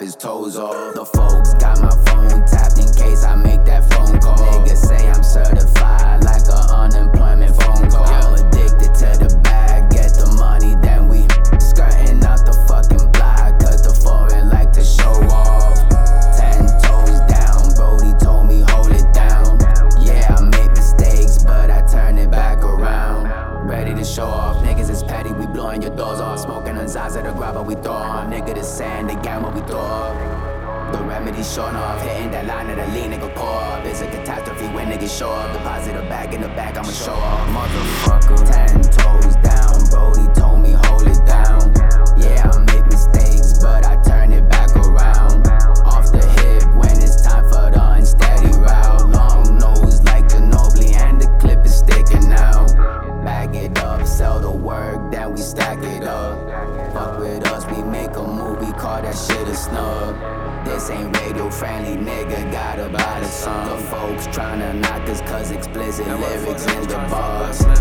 chop his toes off. The folks got my phone tapped in case I make that phone call. Niggas say I'm certified like an unemployment phone call. I'm addicted to the bag, get the money, then we skirting out the fucking block. Cause the foreign like to show off. Ten toes down, Brody told me hold it down. Yeah, I made mistakes, but I turn it back around. Ready to show off, niggas is petty, we blowing your doors off. On Zaza, the grabber we throw on. Nigga, the sand, the gamma we throw off. The remedy showing off, hitting that line of the lean, nigga pour up. It's a catastrophe when niggas show up. Deposit a bag in the back, I'ma show off. Motherfucker, ten toes down, Brody told me hold it down. Yeah, I make mistakes, but I turn it back around. Off the hip when it's time for the unsteady route. Long nose like Ginobili, and the clip is sticking out. Bag it up, sell the work, then we stack it up. Fuck with us, we make a movie, call that shit a snub. This ain't radio friendly, nigga, gotta buy the song. The folks tryna knock us cause explicit lyrics in the bars.